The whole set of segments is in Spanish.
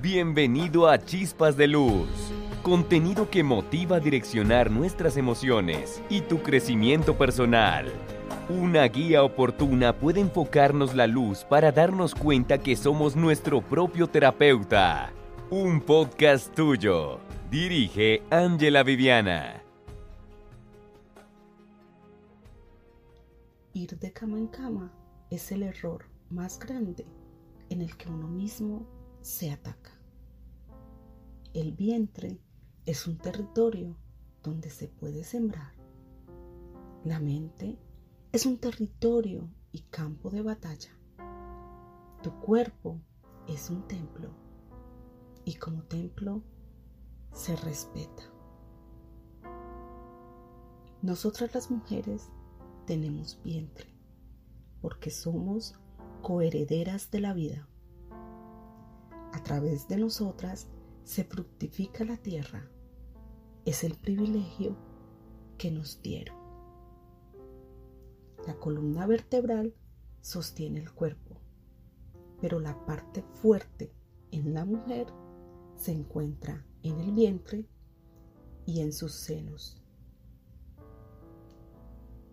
Bienvenido a Chispas de Luz, contenido que motiva a direccionar nuestras emociones y tu crecimiento personal. Una guía oportuna puede enfocarnos la luz para darnos cuenta que somos nuestro propio terapeuta. Un podcast tuyo. Dirige Ángela Viviana. Ir de cama en cama es el error más grande en el que uno mismo se ataca. El vientre es un territorio donde se puede sembrar. La mente es un territorio y campo de batalla. Tu cuerpo es un templo y como templo se respeta. Nosotras las mujeres tenemos vientre porque somos coherederas de la vida. A través de nosotras se fructifica la tierra. Es el privilegio que nos dieron. La columna vertebral sostiene el cuerpo, pero la parte fuerte en la mujer se encuentra en el vientre y en sus senos.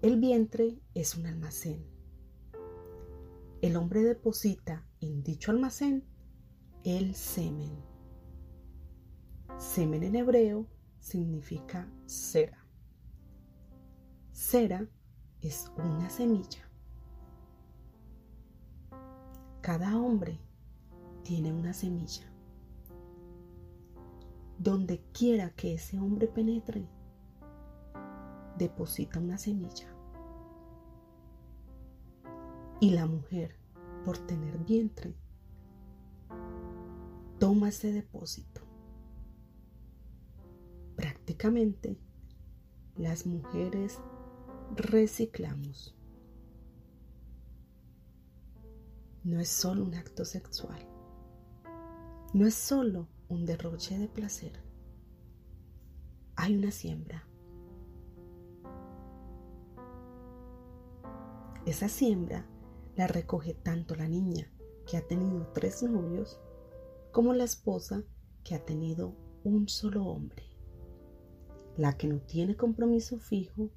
El vientre es un almacén. El hombre deposita en dicho almacén el semen. Semen en hebreo significa cera. Cera es una semilla. Cada hombre tiene una semilla. Donde quiera que ese hombre penetre, deposita una semilla. Y la mujer, por tener vientre, toma ese depósito. Prácticamente, las mujeres reciclamos. No es solo un acto sexual. No es solo un derroche de placer. Hay una siembra. Esa siembra la recoge tanto la niña que ha tenido tres novios como la esposa que ha tenido un solo hombre, la que no tiene compromiso fijo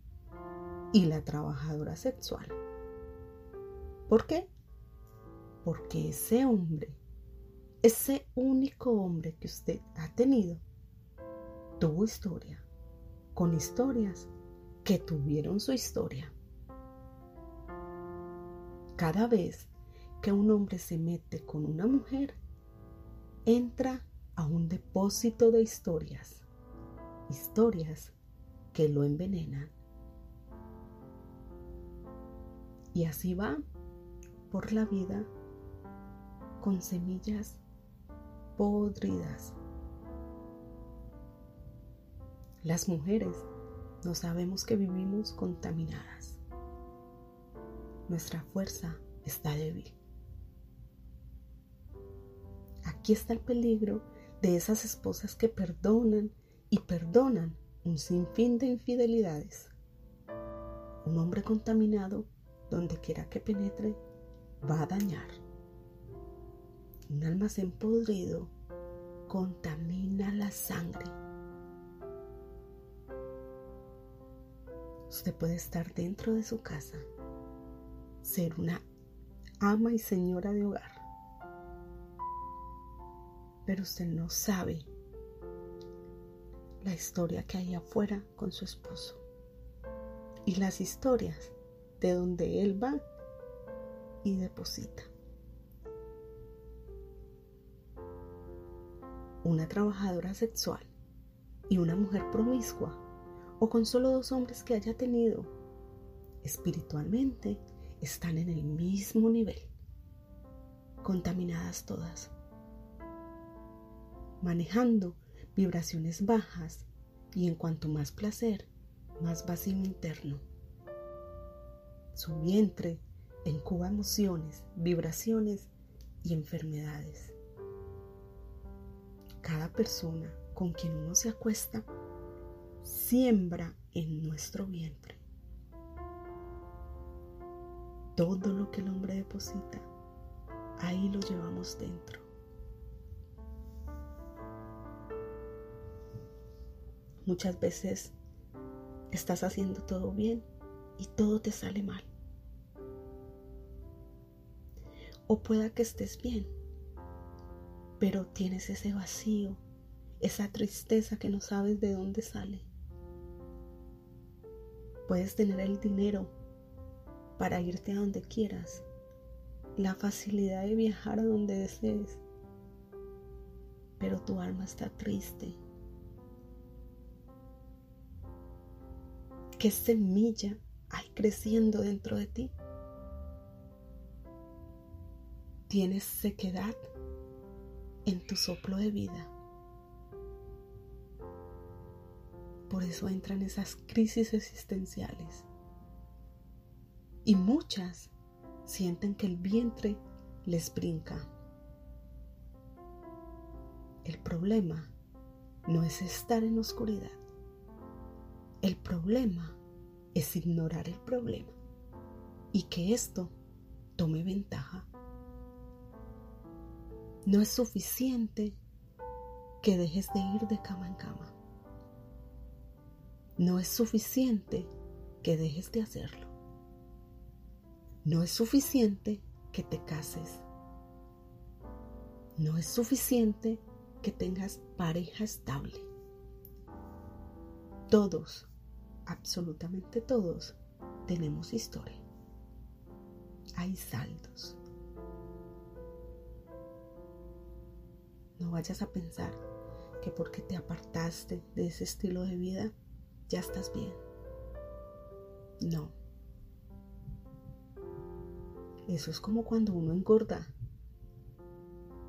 y la trabajadora sexual. ¿Por qué? Porque ese hombre, ese único hombre que usted ha tenido, tuvo historia, con historias que tuvieron su historia. Cada vez que un hombre se mete con una mujer, entra a un depósito de historias, historias que lo envenenan. Y así va por la vida con semillas podridas. Las mujeres no sabemos que vivimos contaminadas nuestra fuerza está débil. Aquí está el peligro de esas esposas que perdonan y perdonan un sinfín de infidelidades. Un hombre contaminado, donde quiera que penetre, va a dañar. Un almacén podrido contamina la sangre. Usted puede estar dentro de su casa ser una ama y señora de hogar. Pero usted no sabe la historia que hay afuera con su esposo y las historias de donde él va y deposita. Una trabajadora sexual y una mujer promiscua o con solo dos hombres que haya tenido espiritualmente están en el mismo nivel, contaminadas todas, manejando vibraciones bajas y en cuanto más placer, más vacío interno. Su vientre encuba emociones, vibraciones y enfermedades. Cada persona con quien uno se acuesta siembra en nuestro vientre todo lo que el hombre deposita, ahí lo llevamos dentro. Muchas veces estás haciendo todo bien y todo te sale mal. O pueda que estés bien, pero tienes ese vacío, esa tristeza que no sabes de dónde sale. Puedes tener el dinero para irte a donde quieras, la facilidad de viajar a donde desees, pero tu alma está triste. ¿Qué semilla hay creciendo dentro de ti? Tienes sequedad en tu soplo de vida. Por eso entran esas crisis existenciales. Y muchas sienten que el vientre les brinca. El problema no es estar en oscuridad. El problema es ignorar el problema y que esto tome ventaja. No es suficiente que dejes de ir de cama en cama. No es suficiente que dejes de hacerlo. No es suficiente que te cases. No es suficiente que tengas pareja estable. Todos, absolutamente todos, tenemos historia. Hay saldos. No vayas a pensar que porque te apartaste de ese estilo de vida, ya estás bien. No. Eso es como cuando uno engorda.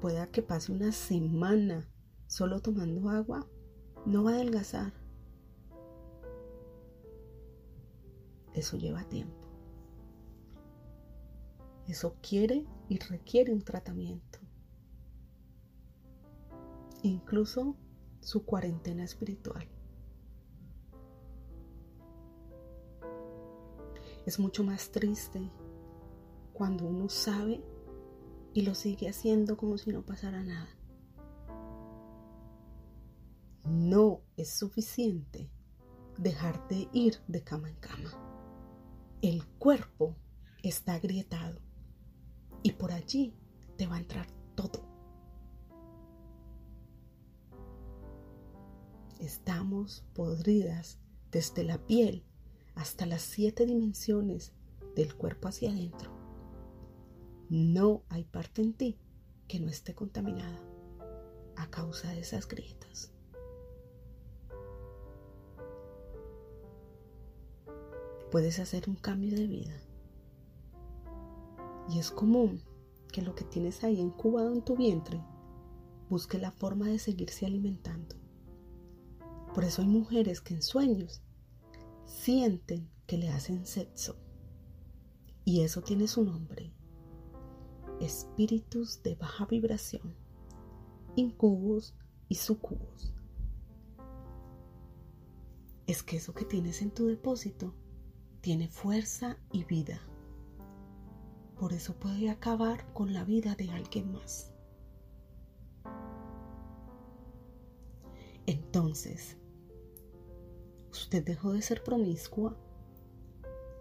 Pueda que pase una semana solo tomando agua, no va a adelgazar. Eso lleva tiempo. Eso quiere y requiere un tratamiento. Incluso su cuarentena espiritual. Es mucho más triste cuando uno sabe y lo sigue haciendo como si no pasara nada. No es suficiente dejar de ir de cama en cama. El cuerpo está agrietado y por allí te va a entrar todo. Estamos podridas desde la piel hasta las siete dimensiones del cuerpo hacia adentro. No hay parte en ti que no esté contaminada a causa de esas grietas. Puedes hacer un cambio de vida. Y es común que lo que tienes ahí incubado en tu vientre busque la forma de seguirse alimentando. Por eso hay mujeres que en sueños sienten que le hacen sexo. Y eso tiene su nombre espíritus de baja vibración, incubos y sucubos. Es que eso que tienes en tu depósito tiene fuerza y vida. Por eso puede acabar con la vida de alguien más. Entonces, usted dejó de ser promiscua,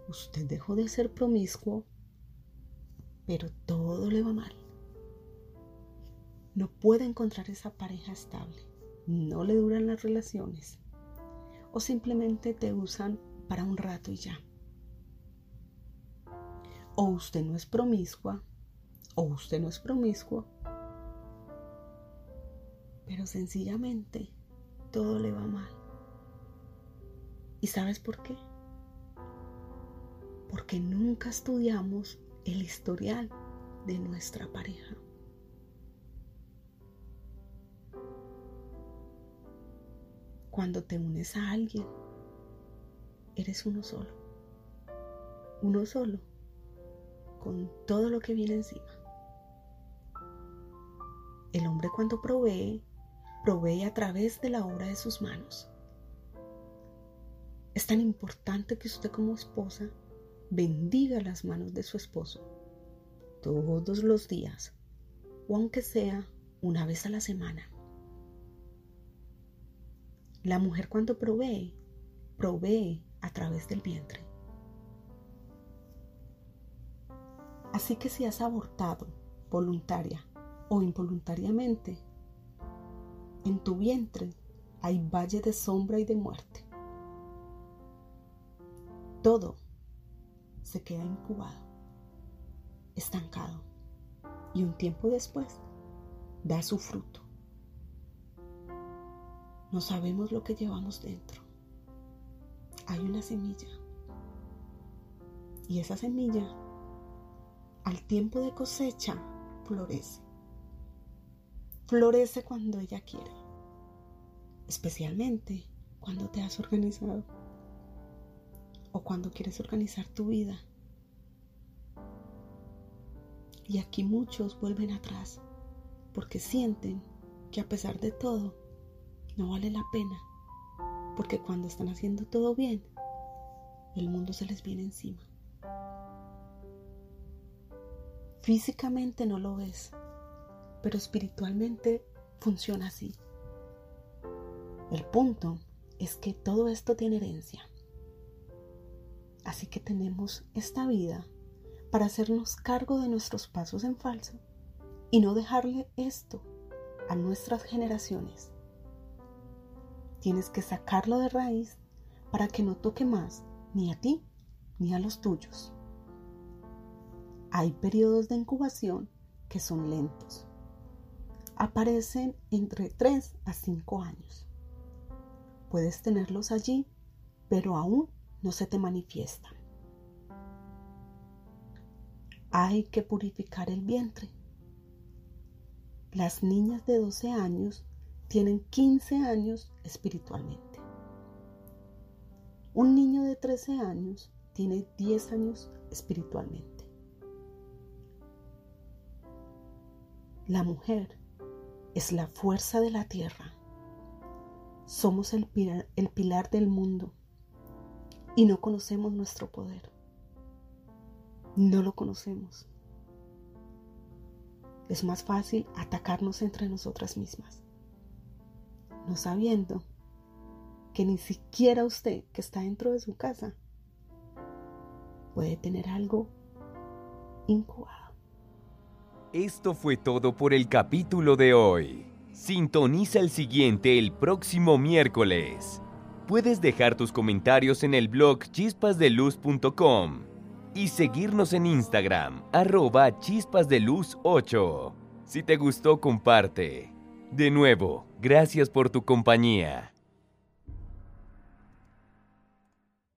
usted dejó de ser promiscuo pero todo le va mal. No puede encontrar esa pareja estable, no le duran las relaciones o simplemente te usan para un rato y ya. O usted no es promiscua o usted no es promiscuo, pero sencillamente todo le va mal. ¿Y sabes por qué? Porque nunca estudiamos el historial de nuestra pareja. Cuando te unes a alguien, eres uno solo. Uno solo, con todo lo que viene encima. El hombre cuando provee, provee a través de la obra de sus manos. Es tan importante que usted como esposa bendiga las manos de su esposo todos los días o aunque sea una vez a la semana. La mujer cuando provee, provee a través del vientre. Así que si has abortado voluntaria o involuntariamente, en tu vientre hay valle de sombra y de muerte. Todo se queda incubado, estancado, y un tiempo después da su fruto. No sabemos lo que llevamos dentro. Hay una semilla. Y esa semilla, al tiempo de cosecha, florece. Florece cuando ella quiere. Especialmente cuando te has organizado. O cuando quieres organizar tu vida. Y aquí muchos vuelven atrás porque sienten que a pesar de todo, no vale la pena, porque cuando están haciendo todo bien, el mundo se les viene encima. Físicamente no lo ves, pero espiritualmente funciona así. El punto es que todo esto tiene herencia. Así que tenemos esta vida para hacernos cargo de nuestros pasos en falso y no dejarle esto a nuestras generaciones. Tienes que sacarlo de raíz para que no toque más ni a ti ni a los tuyos. Hay periodos de incubación que son lentos. Aparecen entre 3 a 5 años. Puedes tenerlos allí, pero aún no se te manifiestan. Hay que purificar el vientre las niñas de 12 años tienen 15 años espiritualmente. Un niño de 13 años tiene 10 años espiritualmente. La mujer es la fuerza de la tierra. Somos el pilar, el pilar del mundo y no conocemos nuestro poder. No lo conocemos es más fácil atacarnos entre nosotras mismas, no sabiendo que ni siquiera usted que está dentro de su casa puede tener algo incubado. Esto fue todo por el capítulo de hoy. Sintoniza el siguiente el próximo miércoles. Puedes dejar tus comentarios en el blog chispasdeluz.com y seguirnos en Instagram, arroba chispasdeluz 8. Si te gustó, comparte. De nuevo, gracias por tu compañía.